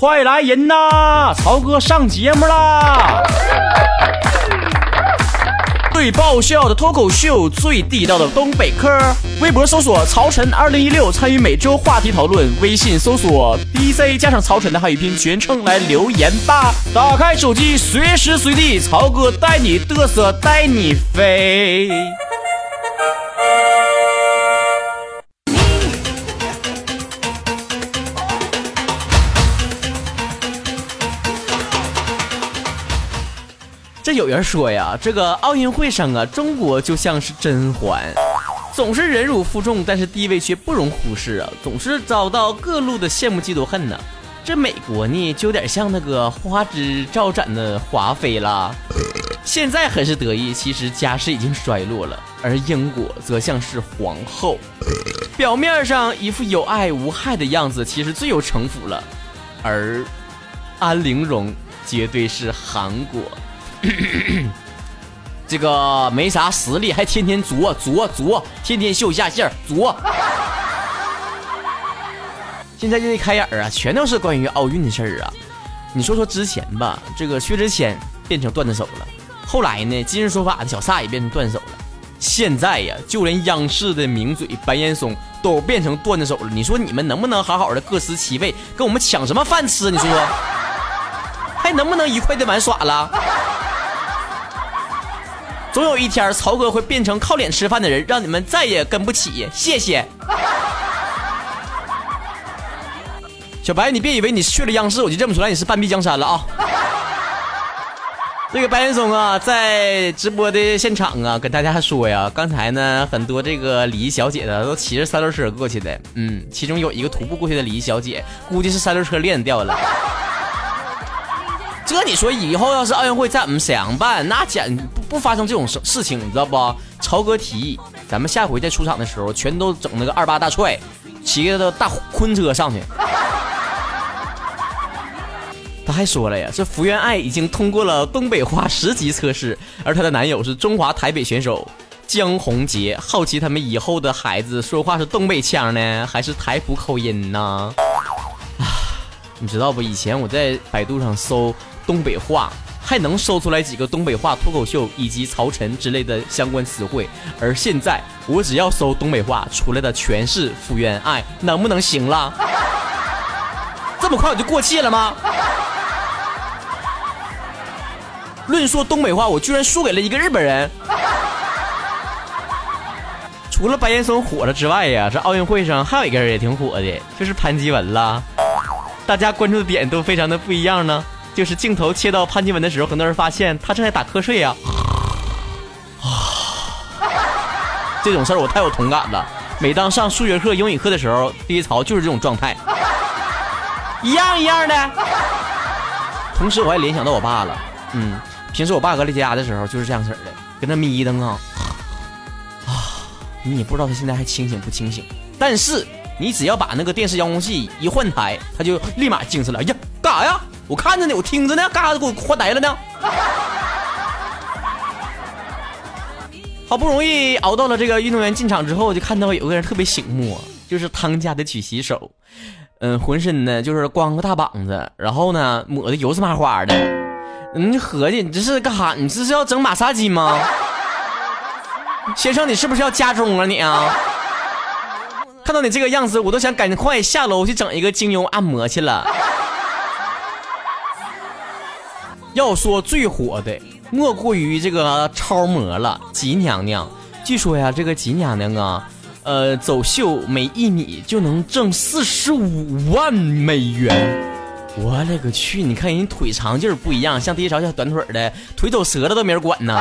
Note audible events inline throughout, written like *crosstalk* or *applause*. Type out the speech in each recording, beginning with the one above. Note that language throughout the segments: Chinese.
快来人呐！曹哥上节目啦！最爆笑的脱口秀，最地道的东北嗑。微博搜索“曹晨二零一六”，参与每周话题讨论。微信搜索 “DJ” 加上曹晨的汉语拼音全称来留言吧。打开手机，随时随地，曹哥带你嘚瑟，带你飞。有人说呀，这个奥运会上啊，中国就像是甄嬛，总是忍辱负重，但是地位却不容忽视啊，总是遭到各路的羡慕嫉妒恨呢。这美国呢，就有点像那个花枝招展的华妃啦，现在很是得意，其实家世已经衰落了。而英国则像是皇后，表面上一副有爱无害的样子，其实最有城府了。而安陵容绝对是韩国。*coughs* 这个没啥实力，还天天作作作，天天秀下线作。现在这一开眼啊，全都是关于奥运的事儿啊。你说说之前吧，这个薛之谦变成段子手了，后来呢，今日说法的小撒也变成段子手了，现在呀，就连央视的名嘴白岩松都变成段子手了。你说你们能不能好好的各司其位，跟我们抢什么饭吃？你说说，还能不能愉快的玩耍了？总有一天，曹哥会变成靠脸吃饭的人，让你们再也跟不起。谢谢。小白，你别以为你去了央视，我就认不出来你是半壁江山了啊！这个白岩松啊，在直播的现场啊，跟大家说呀，刚才呢，很多这个礼仪小姐的，都骑着三轮车过去的。嗯，其中有一个徒步过去的礼仪小姐，估计是三轮车链掉了。这你说以后要是奥运会再怎么沈阳办，那简不不发生这种事事情，你知道不？曹哥提议，咱们下回再出场的时候，全都整那个二八大踹，骑个大昆车上去。他还说了呀，这福原爱已经通过了东北话十级测试，而她的男友是中华台北选手江宏杰。好奇他们以后的孩子说话是东北腔呢，还是台普口音呢？啊，你知道不？以前我在百度上搜。东北话还能搜出来几个东北话脱口秀以及曹晨之类的相关词汇，而现在我只要搜东北话出来的全是福原爱，能不能行了？*laughs* 这么快我就过气了吗？论说东北话，我居然输给了一个日本人。除了白岩松火了之外呀，这奥运会上还有一个人也挺火的，就是潘基文啦。大家关注的点都非常的不一样呢。就是镜头切到潘金文的时候，很多人发现他正在打瞌睡呀。啊，这种事儿我太有同感了。每当上数学课、英语课的时候，低潮就是这种状态，一样一样的。同时，我还联想到我爸了。嗯，平时我爸搁在家的时候就是这样式儿的，跟那眯瞪啊。啊，你也不知道他现在还清醒不清醒。但是你只要把那个电视遥控器一换台，他就立马精神了。呀，干啥呀？我看着呢，我听着呢，干啥子给我换呆了呢？好不容易熬到了这个运动员进场之后，就看到有个人特别醒目，就是汤家的举旗手，嗯，浑身呢就是光个大膀子，然后呢抹的油是麻花的，你合计你这是干哈？你这是要整马杀鸡吗？先生，你是不是要加钟啊你啊？看到你这个样子，我都想赶快下楼去整一个精油按摩去了。要说最火的，莫过于这个超模了，吉娘娘。据说呀，这个吉娘娘啊，呃，走秀每一米就能挣四十五万美元。我勒个去！你看人腿长劲儿不一样，像第一条小短腿的，腿走折了都没人管呢。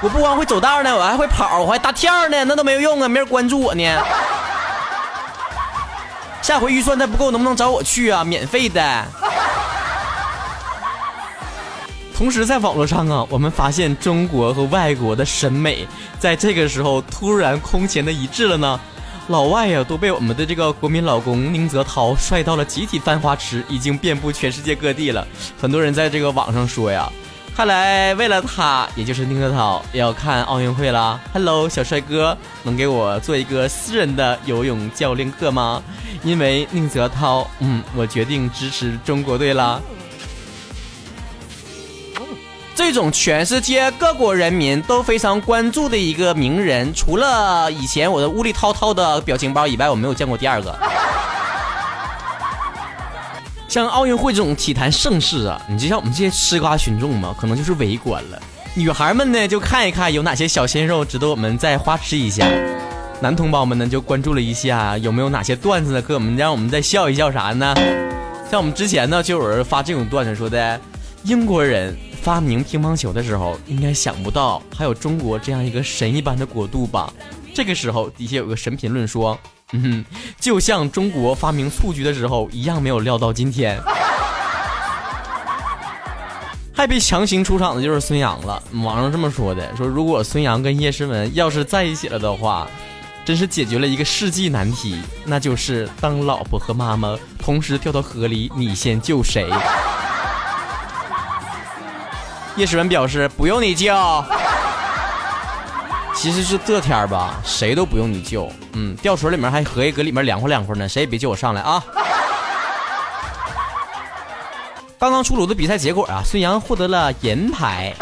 我不光会走道呢，我还会跑，我还大跳呢，那都没有用啊，没人关注我呢。下回预算再不够，能不能找我去啊？免费的。同时，在网络上啊，我们发现中国和外国的审美在这个时候突然空前的一致了呢。老外呀，都被我们的这个国民老公宁泽涛帅到了集体犯花痴，已经遍布全世界各地了。很多人在这个网上说呀，看来为了他，也就是宁泽涛也要看奥运会啦。Hello，小帅哥，能给我做一个私人的游泳教练课吗？因为宁泽涛，嗯，我决定支持中国队啦。这种全世界各国人民都非常关注的一个名人，除了以前我的屋里涛涛的表情包以外，我没有见过第二个。像奥运会这种体坛盛事啊，你就像我们这些吃瓜群众嘛，可能就是围观了。女孩们呢，就看一看有哪些小鲜肉值得我们再花痴一下；男同胞们呢，就关注了一下有没有哪些段子给我们让我们再笑一笑啥呢？像我们之前呢，就有人发这种段子说的，英国人发明乒乓球的时候，应该想不到还有中国这样一个神一般的国度吧？这个时候底下有个神评论说。嗯，就像中国发明蹴鞠的时候一样，没有料到今天，还被强行出场的就是孙杨了。网上这么说的，说如果孙杨跟叶诗文要是在一起了的话，真是解决了一个世纪难题，那就是当老婆和妈妈同时掉到河里，你先救谁？叶诗文表示不用你救。*laughs* 其实是这天儿吧，谁都不用你救。嗯，吊水里面还合计搁里面凉快凉快呢，谁也别救我上来啊！*laughs* 刚刚出炉的比赛结果啊，孙杨获得了银牌。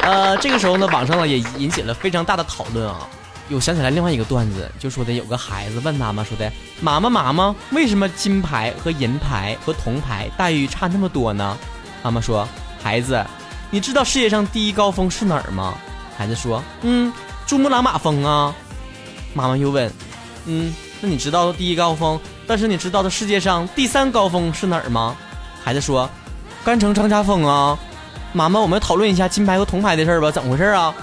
呃，这个时候呢，网上呢也引起了非常大的讨论啊。又想起来另外一个段子，就说的有个孩子问妈妈说的：“妈妈妈妈，为什么金牌和银牌和铜牌待遇差那么多呢？”妈妈说：“孩子，你知道世界上第一高峰是哪儿吗？”孩子说：“嗯，珠穆朗玛峰啊。”妈妈又问：“嗯，那你知道第一高峰？但是你知道的世界上第三高峰是哪儿吗？”孩子说：“甘城张家峰啊。”妈妈，我们讨论一下金牌和铜牌的事儿吧，怎么回事啊？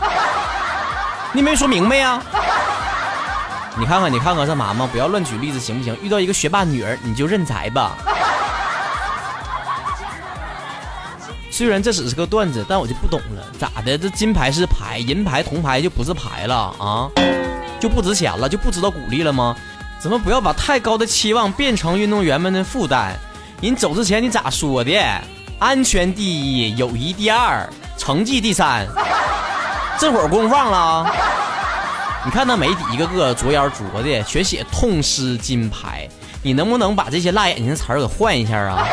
你没说明白呀？你看看，你看看，这妈妈不要乱举例子行不行？遇到一个学霸女儿，你就认栽吧。虽然这只是个段子，但我就不懂了，咋的？这金牌是牌，银牌、铜牌就不是牌了啊？就不值钱了？就不知道鼓励了吗？怎么不要把太高的期望变成运动员们的负担？人走之前你咋说的？安全第一，友谊第二，成绩第三。这会儿功放了？你看那媒体一个个着眼着的，全写痛失金牌，你能不能把这些辣眼睛的词儿给换一下啊？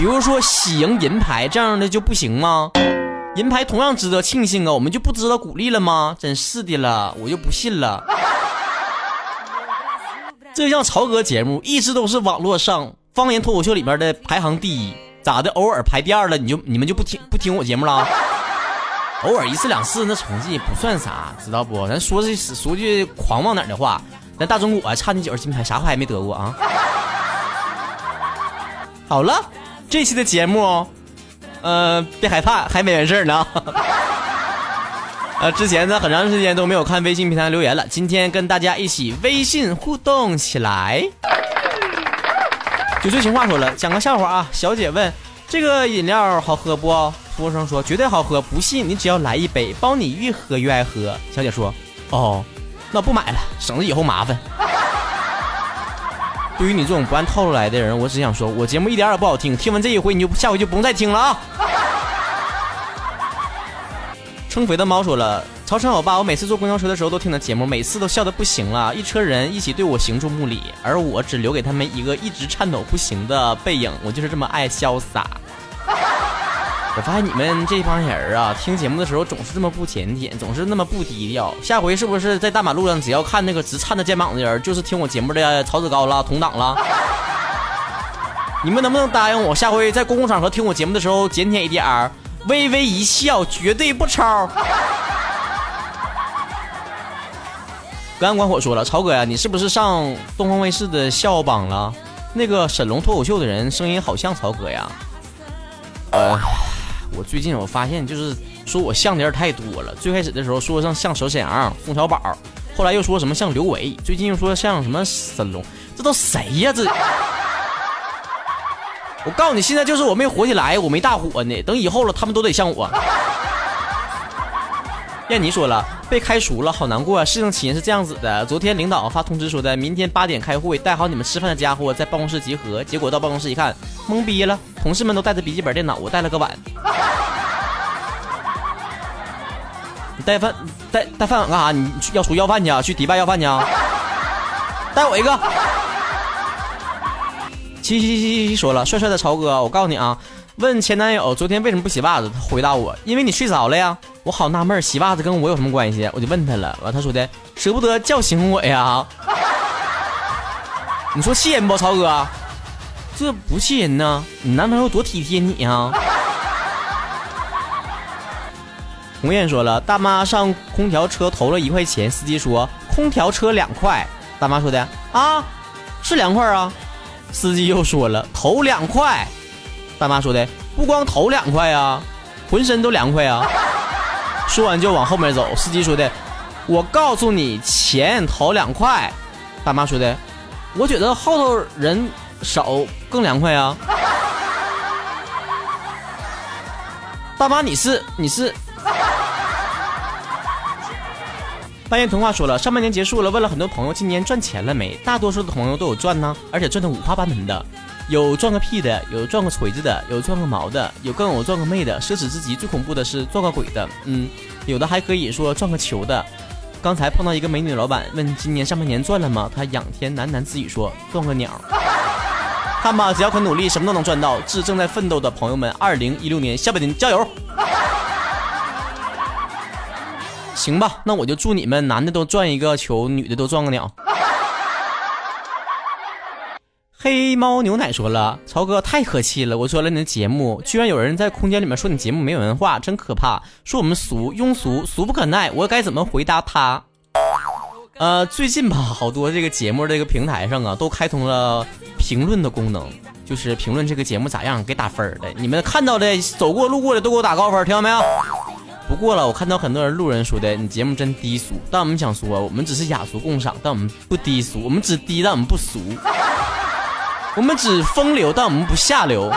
比如说喜迎银牌这样的就不行吗？银牌同样值得庆幸啊，我们就不值得鼓励了吗？真是的了，我就不信了。这像曹哥节目一直都是网络上方言脱口秀里面的排行第一，咋的？偶尔排第二了，你就你们就不听不听我节目了？偶尔一次两次那成绩不算啥，知道不？咱说句说句狂妄点的话，咱大中国差那几块金牌啥牌没得过啊？好了。这期的节目，呃，别害怕，还没完事儿呢。*laughs* 呃，之前呢，很长时间都没有看微信平台留言了，今天跟大家一起微信互动起来。酒醉情话说了，讲个笑话啊。小姐问：这个饮料好喝不？服务生说：绝对好喝，不信你只要来一杯，包你越喝越爱喝。小姐说：哦，那不买了，省得以后麻烦。对于你这种不按套路来的人，我只想说，我节目一点也不好听。听完这一回，你就下回就不用再听了啊！称肥的猫说了：“曹晨欧巴，我每次坐公交车的时候都听的节目，每次都笑的不行了，一车人一起对我行注目礼，而我只留给他们一个一直颤抖不行的背影。我就是这么爱潇洒。”我发现你们这帮人啊，听节目的时候总是这么不检点，总是那么不低调。下回是不是在大马路上，只要看那个直颤着肩膀的人，就是听我节目的曹子高了，同党了？*laughs* 你们能不能答应我，下回在公共场合听我节目的时候检点一点儿，微微一笑，绝对不抄。隔岸观火说了，曹哥呀，你是不是上东方卫视的笑榜了？那个沈龙脱口秀的人声音好像曹哥呀。呃。我最近我发现，就是说我像的人太多了。最开始的时候说像像小沈阳、宋小宝，后来又说什么像刘维，最近又说像什么沈龙，这都谁呀？这 *laughs* 我告诉你，现在就是我没火起来，我没大火呢。等以后了，他们都得像我。燕妮说了，被开除了，好难过啊！事情起因是这样子的，昨天领导发通知说的，明天八点开会，带好你们吃饭的家伙在办公室集合。结果到办公室一看，懵逼了，同事们都带着笔记本电脑，我带了个碗。你带饭带带饭碗干啥？你要出要饭去啊？去迪拜要饭去啊？带我一个。七七七七说了，帅帅的曹哥，我告诉你啊，问前男友昨天为什么不洗袜子，他回答我，因为你睡着了呀。我好纳闷，洗袜子跟我有什么关系？我就问他了，完他说的舍不得叫醒我呀。你说气人不，曹哥？这不气人呢，你男朋友多体贴你呀。红艳说了，大妈上空调车投了一块钱，司机说空调车两块，大妈说的啊，是两块啊。司机又说了，投两块，大妈说的不光头凉快啊，浑身都凉快啊。*laughs* 说完就往后面走。司机说的：“我告诉你，钱投两块。”大妈说的：“我觉得后头人少更凉快啊。”大妈，你是你是？半夜童话说了，上半年结束了，问了很多朋友今年赚钱了没？大多数的朋友都有赚呢，而且赚的五花八门的。有赚个屁的，有赚个锤子的，有赚个毛的，有更有赚个妹的，奢侈至极。最恐怖的是赚个鬼的，嗯，有的还可以说赚个球的。刚才碰到一个美女老板，问今年上半年赚了吗？他仰天喃喃自语说赚个鸟。看吧，只要肯努力，什么都能赚到。致正在奋斗的朋友们，二零一六年下半年加油！行吧，那我就祝你们男的都赚一个球，女的都赚个鸟。黑猫牛奶说了：“曹哥太可气了！我说了你的节目，居然有人在空间里面说你节目没文化，真可怕！说我们俗庸俗，俗不可耐，我该怎么回答他？”呃，最近吧，好多这个节目这个平台上啊，都开通了评论的功能，就是评论这个节目咋样，给打分的。你们看到的，走过路过的都给我打高分，听到没有？不过了，我看到很多人路人说的你节目真低俗，但我们想说，我们只是雅俗共赏，但我们不低俗，我们只低，但我们不俗。我们只风流，但我们不下流；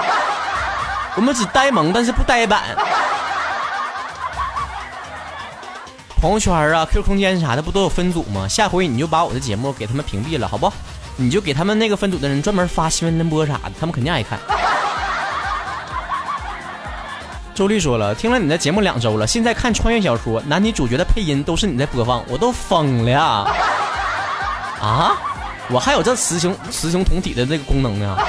我们只呆萌，但是不呆板。朋友圈啊，Q 空间啥的不都有分组吗？下回你就把我的节目给他们屏蔽了，好不？你就给他们那个分组的人专门发新闻联播啥的，他们肯定爱看。周丽说了，听了你的节目两周了，现在看穿越小说，男女主角的配音都是你在播放，我都疯了啊！我还有这雌雄雌雄同体的这个功能呢。*laughs*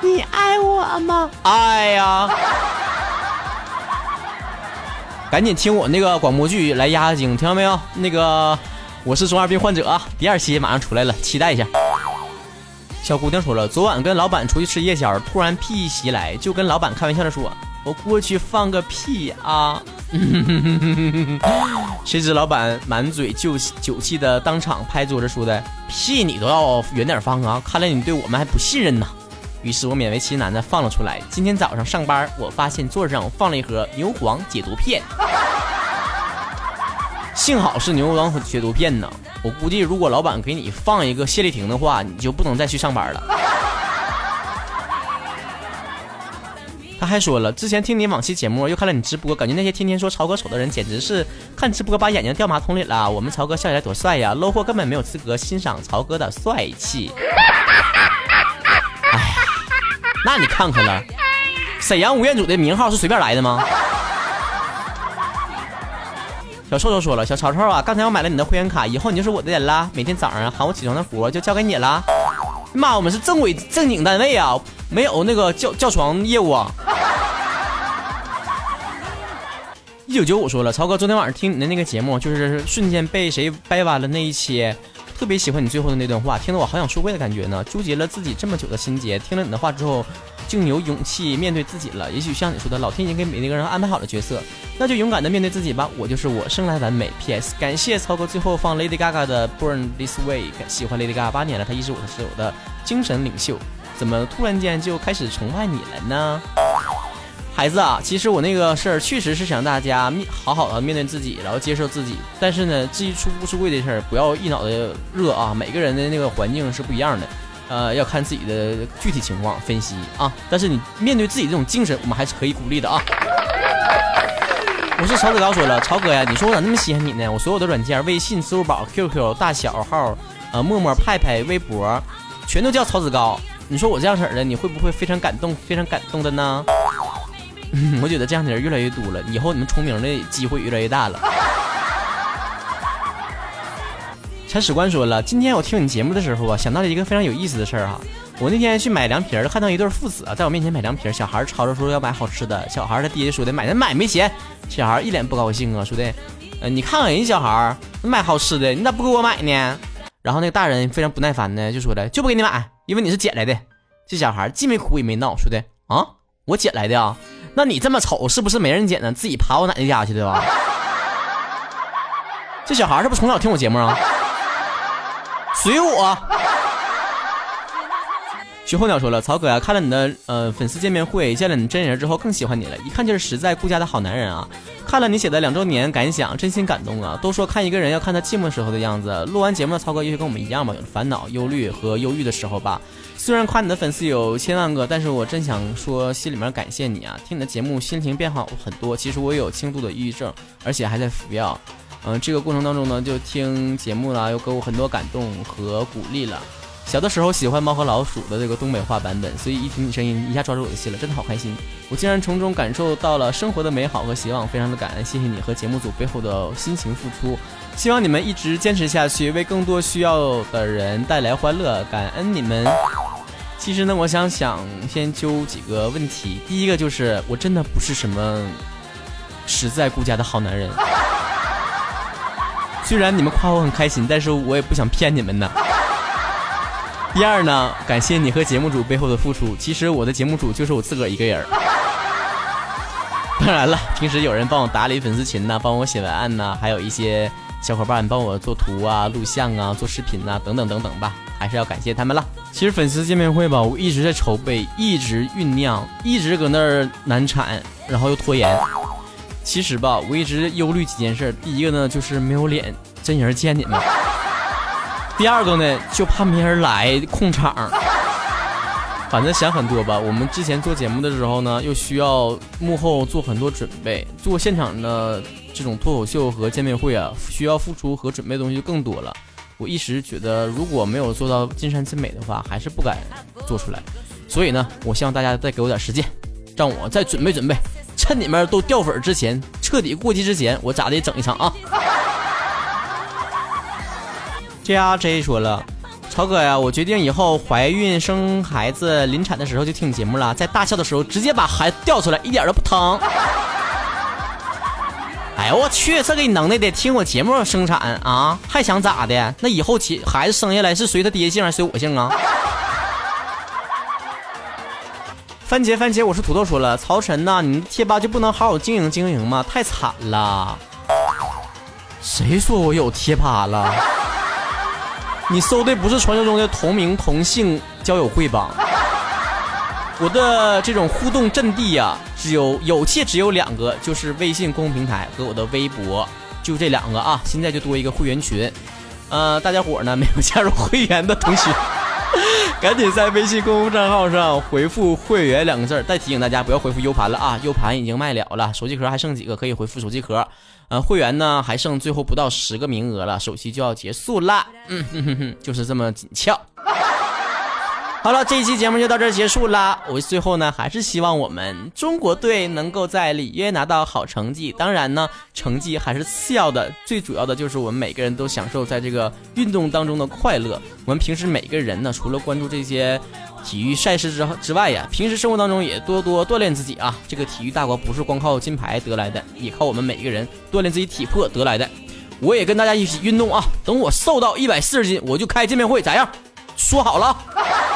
你爱我吗？爱呀！赶紧听我那个广播剧来压压惊，听到没有？那个我是中二病患者啊，第二期马上出来了，期待一下。小姑娘说了，昨晚跟老板出去吃夜宵，突然屁意袭来，就跟老板开玩笑的说：“我过去放个屁啊。*laughs* ”谁知老板满嘴酒酒气的当场拍桌子说的：“屁你都要远点放啊！看来你对我们还不信任呐。”于是我勉为其难的放了出来。今天早上上班，我发现桌上放了一盒牛黄解毒片，*laughs* 幸好是牛黄解毒片呢。我估计如果老板给你放一个泻立停的话，你就不能再去上班了。他还说了，之前听你往期节目，又看了你直播，感觉那些天天说曹哥丑的人，简直是看直播把眼睛掉马桶里了。我们曹哥笑起来多帅呀，low 货根本没有资格欣赏曹哥的帅气。哎，那你看看了，沈阳吴彦祖的名号是随便来的吗？小臭臭说了，小曹操啊，刚才我买了你的会员卡，以后你就是我的人了。每天早上喊我起床的活就交给你了。妈，我们是正规正经单位啊，没有那个叫叫床业务啊。一九九五说了，曹哥昨天晚上听你的那个节目，就是瞬间被谁掰弯了那一期，特别喜欢你最后的那段话，听得我好想说跪的感觉呢。纠结了自己这么久的心结，听了你的话之后，竟有勇气面对自己了。也许像你说的，老天已经给每一个人安排好了角色，那就勇敢的面对自己吧。我就是我，生来完美。P.S. 感谢曹哥最后放 Lady Gaga 的 Born This Way，喜欢 Lady Gaga 八年了，她一直我是我的精神领袖。怎么突然间就开始崇拜你了呢？孩子啊，其实我那个事儿确实是想大家面好好的面对自己，然后接受自己。但是呢，至于出不出柜的事儿，不要一脑袋热啊。每个人的那个环境是不一样的，呃，要看自己的具体情况分析啊。但是你面对自己这种精神，我们还是可以鼓励的啊。我是曹子高说了，曹哥呀，你说我咋那么稀罕你呢？我所有的软件，微信、支付宝、QQ、大小号、呃、陌陌、派派、微博，全都叫曹子高。你说我这样式的，你会不会非常感动？非常感动的呢？*laughs* 我觉得这样的人越来越多了，以后你们重名的机会越来越大了。*laughs* 铲屎官说了，今天我听你节目的时候啊，想到了一个非常有意思的事儿哈。我那天去买凉皮儿，看到一对父子啊，在我面前买凉皮儿，小孩吵着说要买好吃的，小孩他爹说的买咱买没钱，小孩一脸不高兴啊，说的，呃，你看看人家小孩买好吃的，你咋不给我买呢？然后那个大人非常不耐烦的就说的，就不给你买，因为你是捡来的。这小孩既没哭也没闹，说的啊，我捡来的啊，那你这么丑，是不是没人捡呢？自己爬我奶奶家去的吧？这小孩是不是从小听我节目啊？随我。徐候鸟说了，曹哥啊，看了你的呃粉丝见面会，见了你真人之后更喜欢你了，一看就是实在顾家的好男人啊。看了你写的两周年感想，真心感动啊。都说看一个人要看他寂寞时候的样子，录完节目的曹哥也许跟我们一样吧，有烦恼、忧虑和忧郁的时候吧。虽然夸你的粉丝有千万个，但是我真想说心里面感谢你啊。听你的节目，心情变好很多。其实我有轻度的抑郁症，而且还在服药。嗯，这个过程当中呢，就听节目了，又给我很多感动和鼓励了。小的时候喜欢猫和老鼠的这个东北话版本，所以一听你声音，一下抓住我的心了，真的好开心。我竟然从中感受到了生活的美好和希望，非常的感恩，谢谢你和节目组背后的辛勤付出。希望你们一直坚持下去，为更多需要的人带来欢乐，感恩你们。其实呢，我想想先揪几个问题，第一个就是我真的不是什么实在顾家的好男人。虽然你们夸我很开心，但是我也不想骗你们呢。第二呢，感谢你和节目组背后的付出。其实我的节目组就是我自个儿一个人。*laughs* 当然了，平时有人帮我打理粉丝群呐，帮我写文案呐，还有一些小伙伴帮我做图啊、录像啊、做视频呐，等等等等吧，还是要感谢他们了。其实粉丝见面会吧，我一直在筹备，一直酝酿，一直搁那儿难产，然后又拖延。其实吧，我一直忧虑几件事。第一个呢，就是没有脸真人见你们；第二个呢，就怕没人来控场。反正想很多吧。我们之前做节目的时候呢，又需要幕后做很多准备，做现场的这种脱口秀和见面会啊，需要付出和准备的东西就更多了。我一时觉得，如果没有做到尽善尽美的话，还是不敢做出来。所以呢，我希望大家再给我点时间，让我再准备准备。趁你们都掉粉之前，彻底过期之前，我咋的整一场啊？J R J 说了，曹哥呀，我决定以后怀孕生孩子临产的时候就听你节目了，在大笑的时候直接把孩子掉出来，一点都不疼。*laughs* 哎呦我去，这给你能耐的，听我节目生产啊，还想咋的？那以后其孩子生下来是随他爹姓还是随我姓啊？*laughs* 番茄番茄，我是土豆。说了，曹晨呐，你贴吧就不能好好经营经营吗？太惨了！谁说我有贴吧了？你搜的不是传说中的同名同姓交友会吧？我的这种互动阵地呀，只有有且只有两个，就是微信公众平台和我的微博，就这两个啊。现在就多一个会员群，呃，大家伙呢没有加入会员的同学。*laughs* 赶紧在微信公众账号上回复“会员”两个字儿。再提醒大家不要回复 U 盘了啊，U 盘已经卖了了，手机壳还剩几个，可以回复手机壳。呃，会员呢还剩最后不到十个名额了，首期就要结束啦。嗯哼哼哼，就是这么紧俏。好了，这一期节目就到这儿结束啦。我最后呢，还是希望我们中国队能够在里约拿到好成绩。当然呢，成绩还是次要的，最主要的就是我们每个人都享受在这个运动当中的快乐。我们平时每个人呢，除了关注这些体育赛事之之外呀，平时生活当中也多多锻炼自己啊。这个体育大国不是光靠金牌得来的，也靠我们每个人锻炼自己体魄得来的。我也跟大家一起运动啊。等我瘦到一百四十斤，我就开见面会，咋样？说好了。